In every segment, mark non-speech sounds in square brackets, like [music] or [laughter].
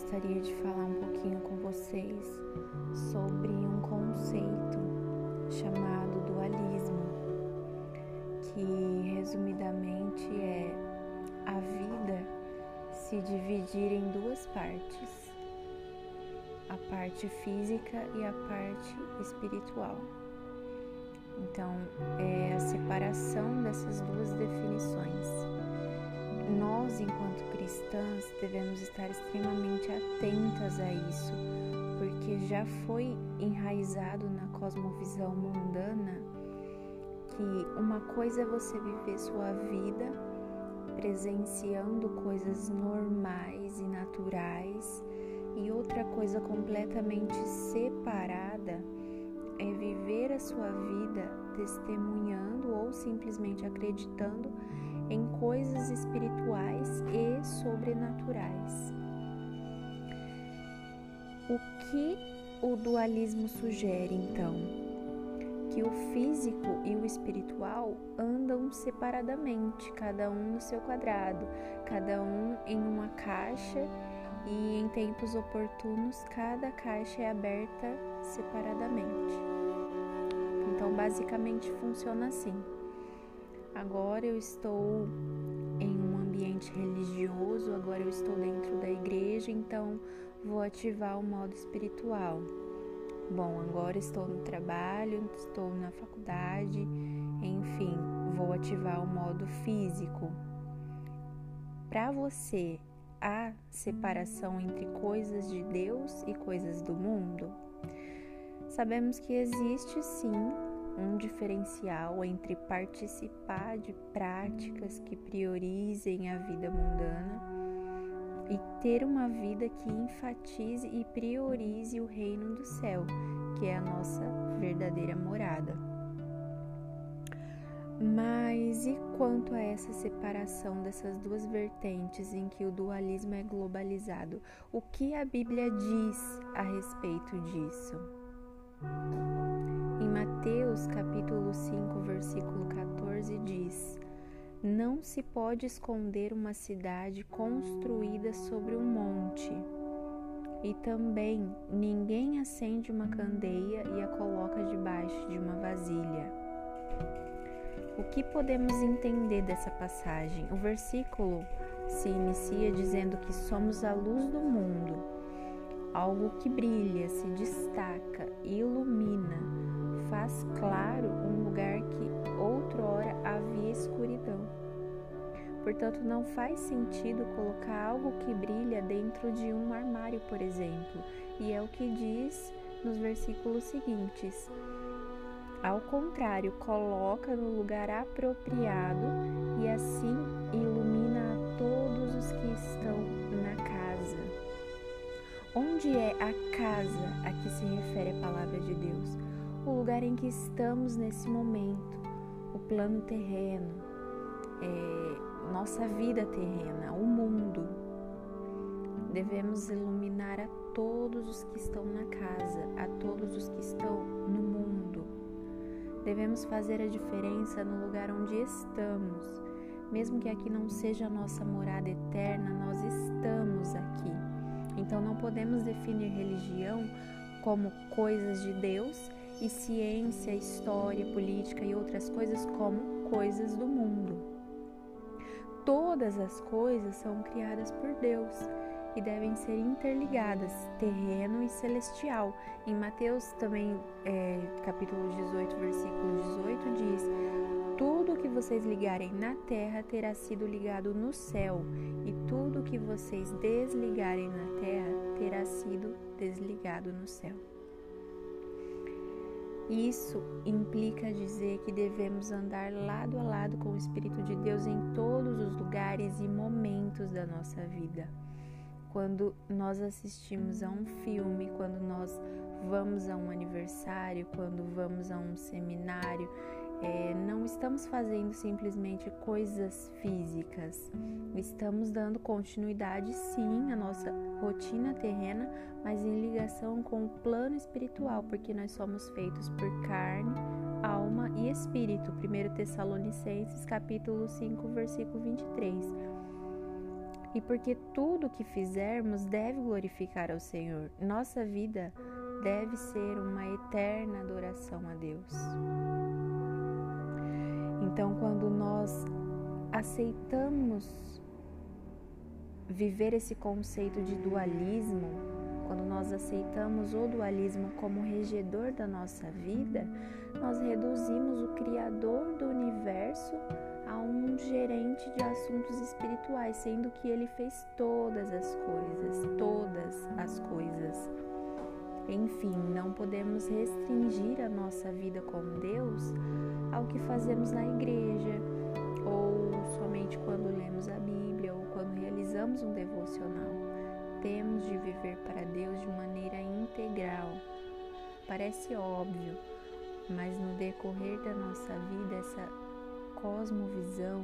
gostaria de falar um pouquinho com vocês sobre um conceito chamado dualismo, que resumidamente é a vida se dividir em duas partes: a parte física e a parte espiritual. Então, é a separação dessas duas definições. Nós, enquanto cristãs, devemos estar extremamente atentas a isso, porque já foi enraizado na cosmovisão mundana que uma coisa é você viver sua vida presenciando coisas normais e naturais, e outra coisa completamente separada é viver a sua vida testemunhando ou simplesmente acreditando em coisas espirituais e sobrenaturais. O que o dualismo sugere então? Que o físico e o espiritual andam separadamente, cada um no seu quadrado, cada um em uma caixa e em tempos oportunos cada caixa é aberta separadamente. Então, basicamente funciona assim. Agora eu estou em um ambiente religioso, agora eu estou dentro da igreja, então vou ativar o modo espiritual. Bom, agora estou no trabalho, estou na faculdade, enfim, vou ativar o modo físico. Para você há separação entre coisas de Deus e coisas do mundo? Sabemos que existe sim um diferencial entre participar de práticas que priorizem a vida mundana e ter uma vida que enfatize e priorize o reino do céu, que é a nossa verdadeira morada. Mas e quanto a essa separação dessas duas vertentes em que o dualismo é globalizado? O que a Bíblia diz a respeito disso? Em Mateus capítulo 5, versículo 14 diz: Não se pode esconder uma cidade construída sobre um monte. E também ninguém acende uma candeia e a coloca debaixo de uma vasilha o que podemos entender dessa passagem? O versículo se inicia dizendo que somos a luz do mundo, algo que brilha, se destaca, ilumina, faz claro um lugar que outrora havia escuridão. Portanto, não faz sentido colocar algo que brilha dentro de um armário, por exemplo, e é o que diz nos versículos seguintes. Ao contrário, coloca no lugar apropriado e assim ilumina a todos os que estão. Onde é a casa a que se refere a palavra de Deus? O lugar em que estamos nesse momento, o plano terreno, é, nossa vida terrena, o mundo. Devemos iluminar a todos os que estão na casa, a todos os que estão no mundo. Devemos fazer a diferença no lugar onde estamos. Mesmo que aqui não seja a nossa morada eterna, nós estamos aqui. Então não podemos definir religião como coisas de Deus e ciência, história, política e outras coisas como coisas do mundo. Todas as coisas são criadas por Deus e devem ser interligadas, terreno e celestial. Em Mateus também, é, capítulo 18, versículo 18, diz: Tudo que vocês ligarem na terra terá sido ligado no céu, e tudo que vocês desligarem na terra terá sido desligado no céu. Isso implica dizer que devemos andar lado a lado com o Espírito de Deus em todos os lugares e momentos da nossa vida quando nós assistimos a um filme, quando nós vamos a um aniversário, quando vamos a um seminário, é, não estamos fazendo simplesmente coisas físicas, estamos dando continuidade sim à nossa rotina terrena, mas em ligação com o plano espiritual, porque nós somos feitos por carne, alma e espírito. 1 Tessalonicenses capítulo 5, versículo 23. E porque tudo que fizermos deve glorificar ao Senhor. Nossa vida deve ser uma eterna adoração a Deus. Então, quando nós aceitamos viver esse conceito de dualismo, quando nós aceitamos o dualismo como regedor da nossa vida, nós reduzimos o Criador do universo a um gerente de assuntos espirituais, sendo que ele fez todas as coisas, todas as coisas. Enfim, não podemos restringir a nossa vida com Deus ao que fazemos na igreja, ou somente quando lemos a Bíblia, ou quando realizamos um devocional. Temos de viver para Deus de maneira integral. Parece óbvio, mas no decorrer da nossa vida, essa cosmovisão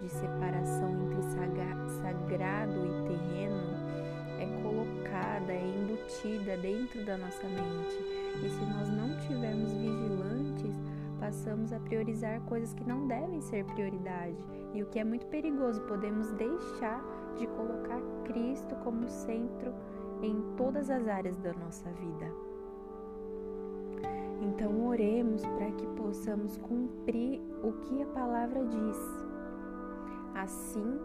de separação entre sagrado e terreno colocada, é embutida dentro da nossa mente. E se nós não tivermos vigilantes, passamos a priorizar coisas que não devem ser prioridade. E o que é muito perigoso, podemos deixar de colocar Cristo como centro em todas as áreas da nossa vida. Então, oremos para que possamos cumprir o que a palavra diz. Assim,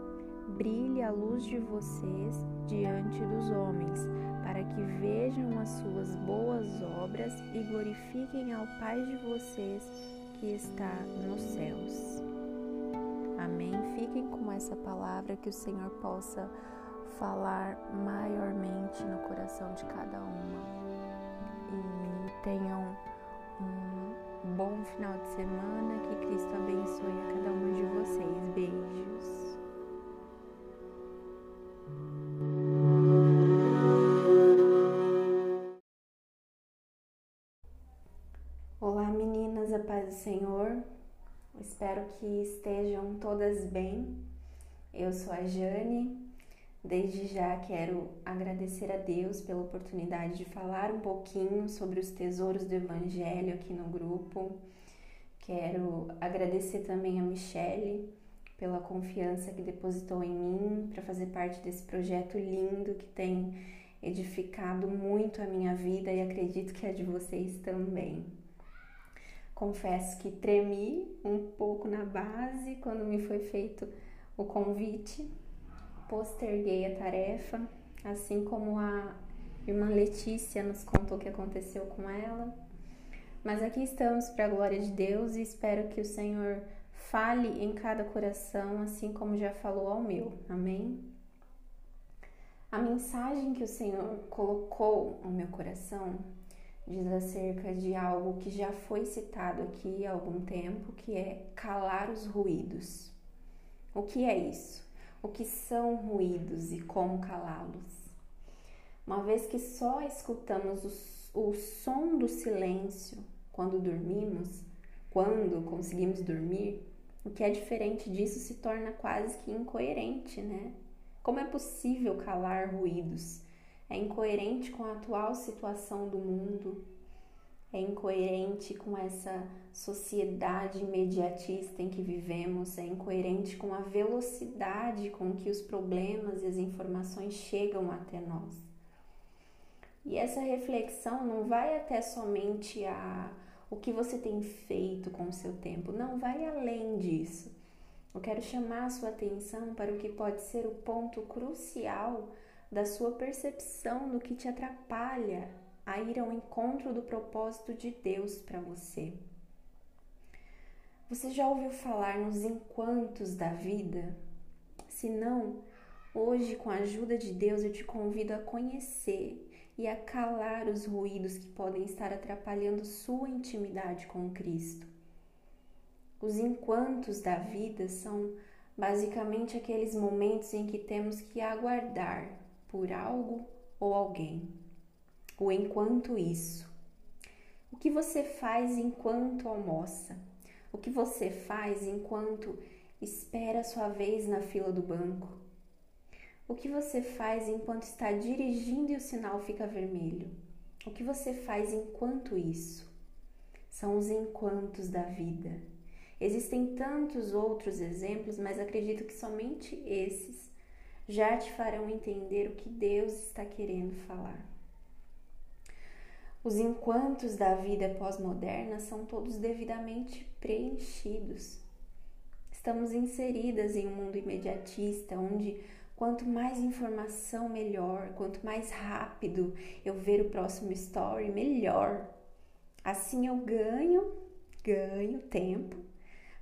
brilhe a luz de vocês diante dos homens, para que vejam as suas boas obras e glorifiquem ao Pai de vocês que está nos céus. Amém. Fiquem com essa palavra que o Senhor possa falar maiormente no coração de cada uma. E tenham um bom final de semana. Que Cristo abençoe a cada uma de vocês. Beijos. Do Senhor. Espero que estejam todas bem. Eu sou a Jane. Desde já quero agradecer a Deus pela oportunidade de falar um pouquinho sobre os tesouros do Evangelho aqui no grupo. Quero agradecer também a Michele pela confiança que depositou em mim para fazer parte desse projeto lindo que tem edificado muito a minha vida e acredito que a de vocês também. Confesso que tremi um pouco na base quando me foi feito o convite, posterguei a tarefa, assim como a irmã Letícia nos contou o que aconteceu com ela. Mas aqui estamos para a glória de Deus e espero que o Senhor fale em cada coração, assim como já falou ao meu. Amém? A mensagem que o Senhor colocou no meu coração diz acerca de algo que já foi citado aqui há algum tempo, que é calar os ruídos. O que é isso? O que são ruídos e como calá-los? Uma vez que só escutamos o, o som do silêncio quando dormimos, quando conseguimos dormir, o que é diferente disso se torna quase que incoerente, né? Como é possível calar ruídos? É incoerente com a atual situação do mundo, é incoerente com essa sociedade imediatista em que vivemos, é incoerente com a velocidade com que os problemas e as informações chegam até nós. E essa reflexão não vai até somente a o que você tem feito com o seu tempo, não vai além disso. Eu quero chamar a sua atenção para o que pode ser o ponto crucial da sua percepção do que te atrapalha a ir ao encontro do propósito de Deus para você. Você já ouviu falar nos enquantos da vida? Se não, hoje, com a ajuda de Deus, eu te convido a conhecer e a calar os ruídos que podem estar atrapalhando sua intimidade com Cristo. Os enquantos da vida são basicamente aqueles momentos em que temos que aguardar por algo ou alguém. O enquanto isso. O que você faz enquanto almoça? O que você faz enquanto espera sua vez na fila do banco? O que você faz enquanto está dirigindo e o sinal fica vermelho? O que você faz enquanto isso? são os enquantos da vida. Existem tantos outros exemplos, mas acredito que somente esses já te farão entender o que Deus está querendo falar. Os enquantos da vida pós-moderna são todos devidamente preenchidos. Estamos inseridas em um mundo imediatista onde quanto mais informação, melhor, quanto mais rápido eu ver o próximo story, melhor. Assim eu ganho, ganho tempo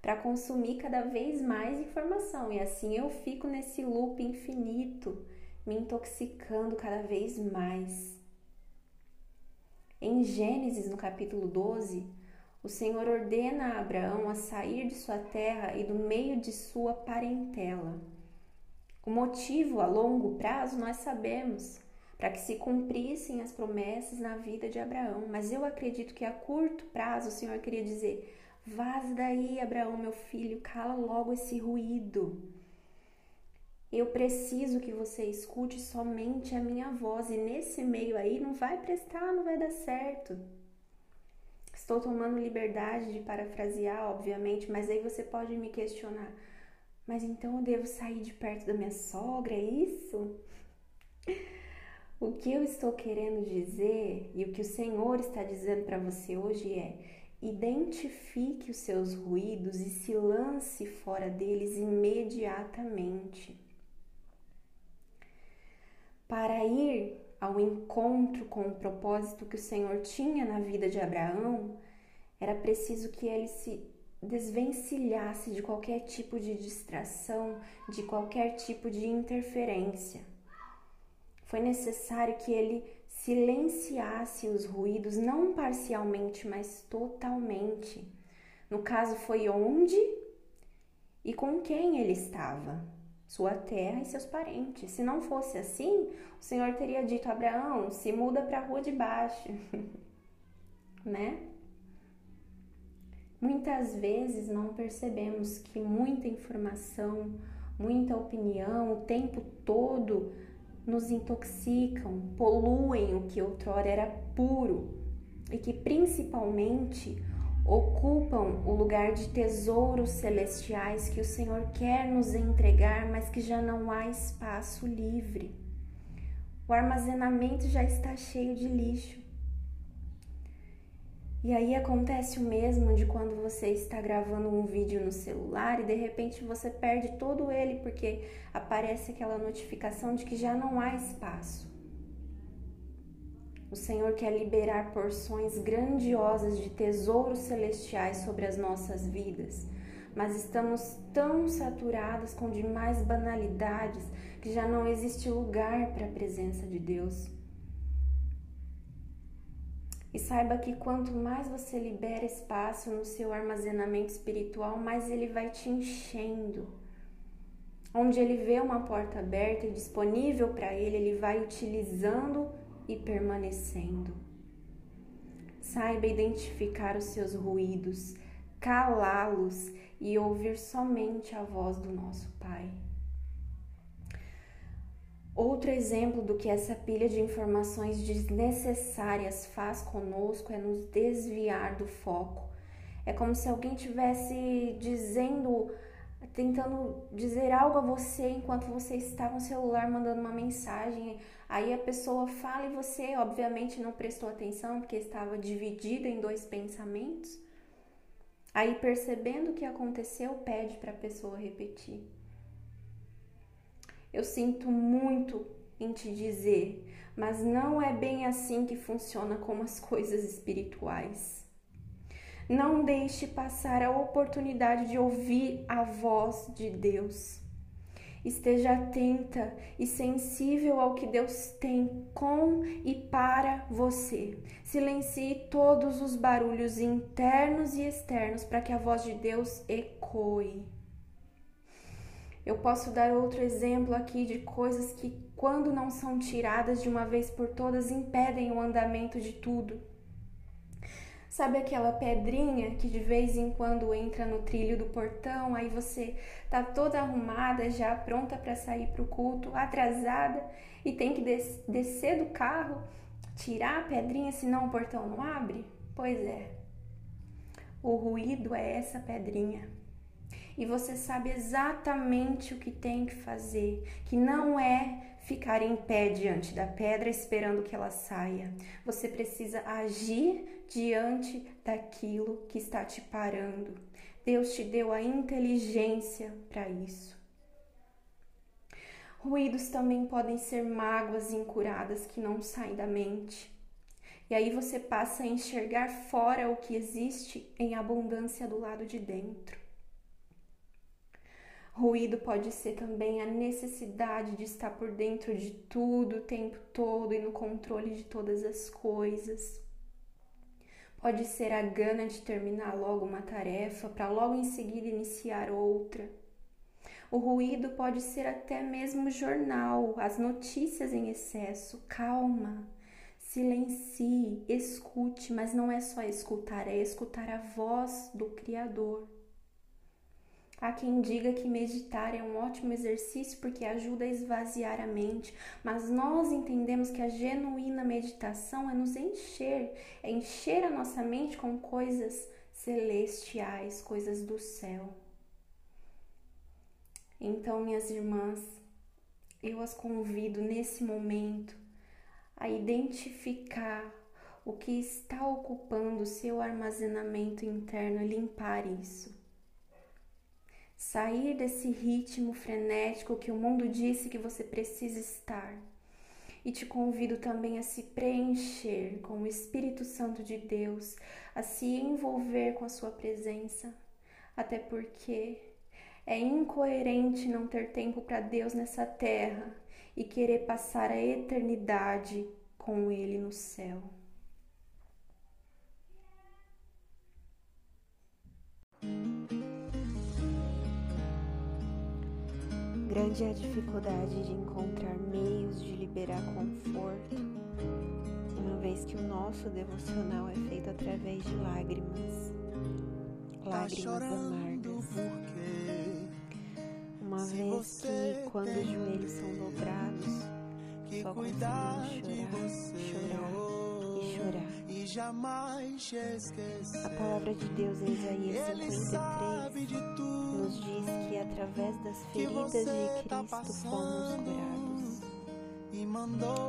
para consumir cada vez mais informação e assim eu fico nesse loop infinito, me intoxicando cada vez mais. Em Gênesis, no capítulo 12, o Senhor ordena a Abraão a sair de sua terra e do meio de sua parentela. O motivo a longo prazo nós sabemos, para que se cumprissem as promessas na vida de Abraão, mas eu acredito que a curto prazo o Senhor queria dizer: vaze daí, Abraão, meu filho, cala logo esse ruído. Eu preciso que você escute somente a minha voz e nesse meio aí não vai prestar, não vai dar certo. Estou tomando liberdade de parafrasear, obviamente, mas aí você pode me questionar. Mas então eu devo sair de perto da minha sogra, é isso? O que eu estou querendo dizer e o que o Senhor está dizendo para você hoje é: identifique os seus ruídos e se lance fora deles imediatamente para ir ao encontro com o propósito que o Senhor tinha na vida de Abraão, era preciso que ele se desvencilhasse de qualquer tipo de distração, de qualquer tipo de interferência. Foi necessário que ele silenciasse os ruídos, não parcialmente, mas totalmente. No caso, foi onde e com quem ele estava sua terra e seus parentes. Se não fosse assim, o Senhor teria dito Abraão: se muda para a rua de baixo, [laughs] né? Muitas vezes não percebemos que muita informação, muita opinião, o tempo todo nos intoxicam, poluem o que outrora era puro e que principalmente ocupam o lugar de tesouros celestiais que o Senhor quer nos entregar, mas que já não há espaço livre. O armazenamento já está cheio de lixo. E aí acontece o mesmo de quando você está gravando um vídeo no celular e de repente você perde todo ele porque aparece aquela notificação de que já não há espaço. O Senhor quer liberar porções grandiosas de tesouros celestiais sobre as nossas vidas, mas estamos tão saturados com demais banalidades que já não existe lugar para a presença de Deus. E saiba que quanto mais você libera espaço no seu armazenamento espiritual, mais ele vai te enchendo. Onde ele vê uma porta aberta e disponível para ele, ele vai utilizando e permanecendo. Saiba identificar os seus ruídos, calá-los e ouvir somente a voz do nosso Pai. Outro exemplo do que essa pilha de informações desnecessárias faz conosco é nos desviar do foco. É como se alguém tivesse dizendo, tentando dizer algo a você enquanto você está com o celular mandando uma mensagem Aí a pessoa fala e você, obviamente, não prestou atenção porque estava dividida em dois pensamentos. Aí, percebendo o que aconteceu, pede para a pessoa repetir. Eu sinto muito em te dizer, mas não é bem assim que funciona como as coisas espirituais. Não deixe passar a oportunidade de ouvir a voz de Deus. Esteja atenta e sensível ao que Deus tem com e para você. Silencie todos os barulhos internos e externos para que a voz de Deus ecoe. Eu posso dar outro exemplo aqui de coisas que, quando não são tiradas de uma vez por todas, impedem o andamento de tudo. Sabe aquela pedrinha que de vez em quando entra no trilho do portão, aí você tá toda arrumada, já pronta para sair para o culto, atrasada e tem que des descer do carro, tirar a pedrinha, senão o portão não abre? Pois é. O ruído é essa pedrinha. E você sabe exatamente o que tem que fazer, que não é ficar em pé diante da pedra esperando que ela saia. Você precisa agir diante daquilo que está te parando. Deus te deu a inteligência para isso. Ruídos também podem ser mágoas incuradas que não saem da mente. E aí você passa a enxergar fora o que existe em abundância do lado de dentro. Ruído pode ser também a necessidade de estar por dentro de tudo o tempo todo e no controle de todas as coisas. Pode ser a gana de terminar logo uma tarefa para logo em seguida iniciar outra. O ruído pode ser até mesmo jornal, as notícias em excesso. Calma, silencie, escute, mas não é só escutar, é escutar a voz do Criador. Há quem diga que meditar é um ótimo exercício porque ajuda a esvaziar a mente, mas nós entendemos que a genuína meditação é nos encher, é encher a nossa mente com coisas celestiais, coisas do céu. Então, minhas irmãs, eu as convido nesse momento a identificar o que está ocupando o seu armazenamento interno e limpar isso sair desse ritmo frenético que o mundo disse que você precisa estar. E te convido também a se preencher com o Espírito Santo de Deus, a se envolver com a sua presença, até porque é incoerente não ter tempo para Deus nessa terra e querer passar a eternidade com Ele no céu. Grande é a dificuldade de encontrar meios de liberar conforto, uma vez que o nosso devocional é feito através de lágrimas, tá lágrimas amargas. Uma vez que quando os joelhos são dobrados, só conseguimos chorar, chorar e chorar. A palavra de Deus em Isaías 53 nos diz que através das feridas de Cristo fomos curados.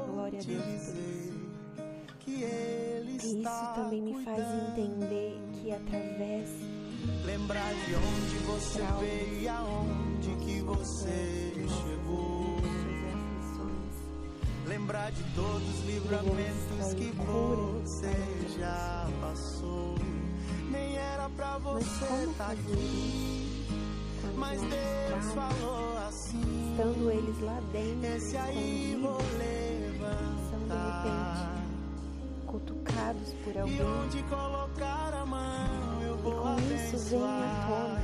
Glória a Deus por isso. E isso também me faz entender que através lembrar de onde você veio e aonde De todos os livramentos que você já passou. Nem era pra você estar tá aqui mas Deus falou assim. Estando eles lá dentro, esse aí vou levantar. São de repente cutucados por alguém. E onde colocar a mão, eu vou e com isso vem à tona,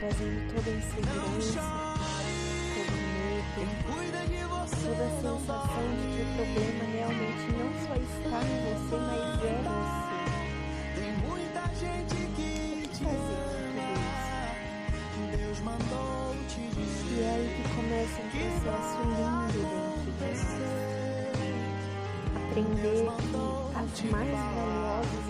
trazendo toda a insegurança, toda a sensação de que o problema realmente não só está em você, mas é você. Tem muita gente que te fazer e é aí que começa um processo lindo dentro de você. Aprender que as mais valiosas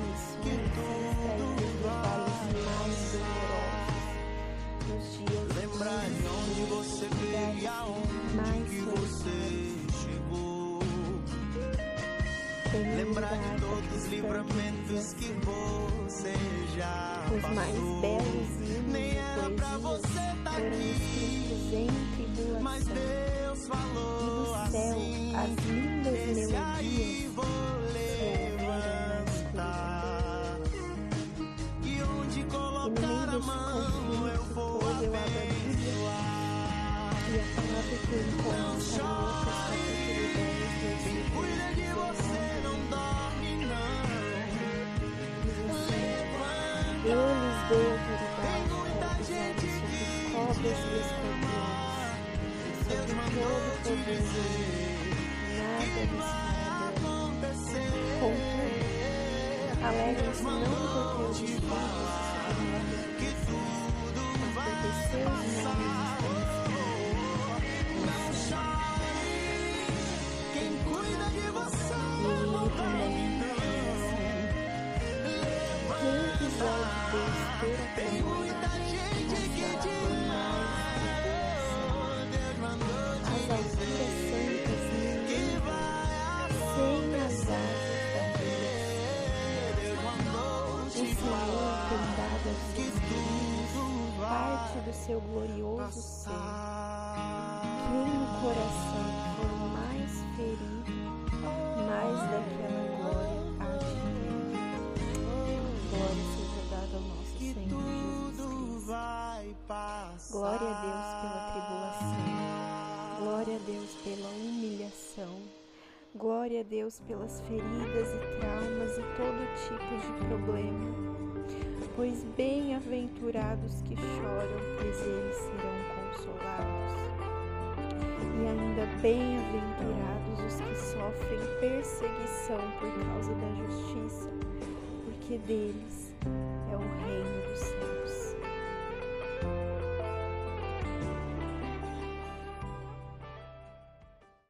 Lembrar de todos os livramentos que você já passou. Os mais belos Nem era pra você estar aqui, Contudo, alegrem-se não porque os esforços se Glória a Deus pela tribulação. Glória a Deus pela humilhação. Glória a Deus pelas feridas e traumas e todo tipo de problema. Pois bem-aventurados que choram, pois eles serão consolados. E ainda bem-aventurados os que sofrem perseguição por causa da justiça, porque deles é o reino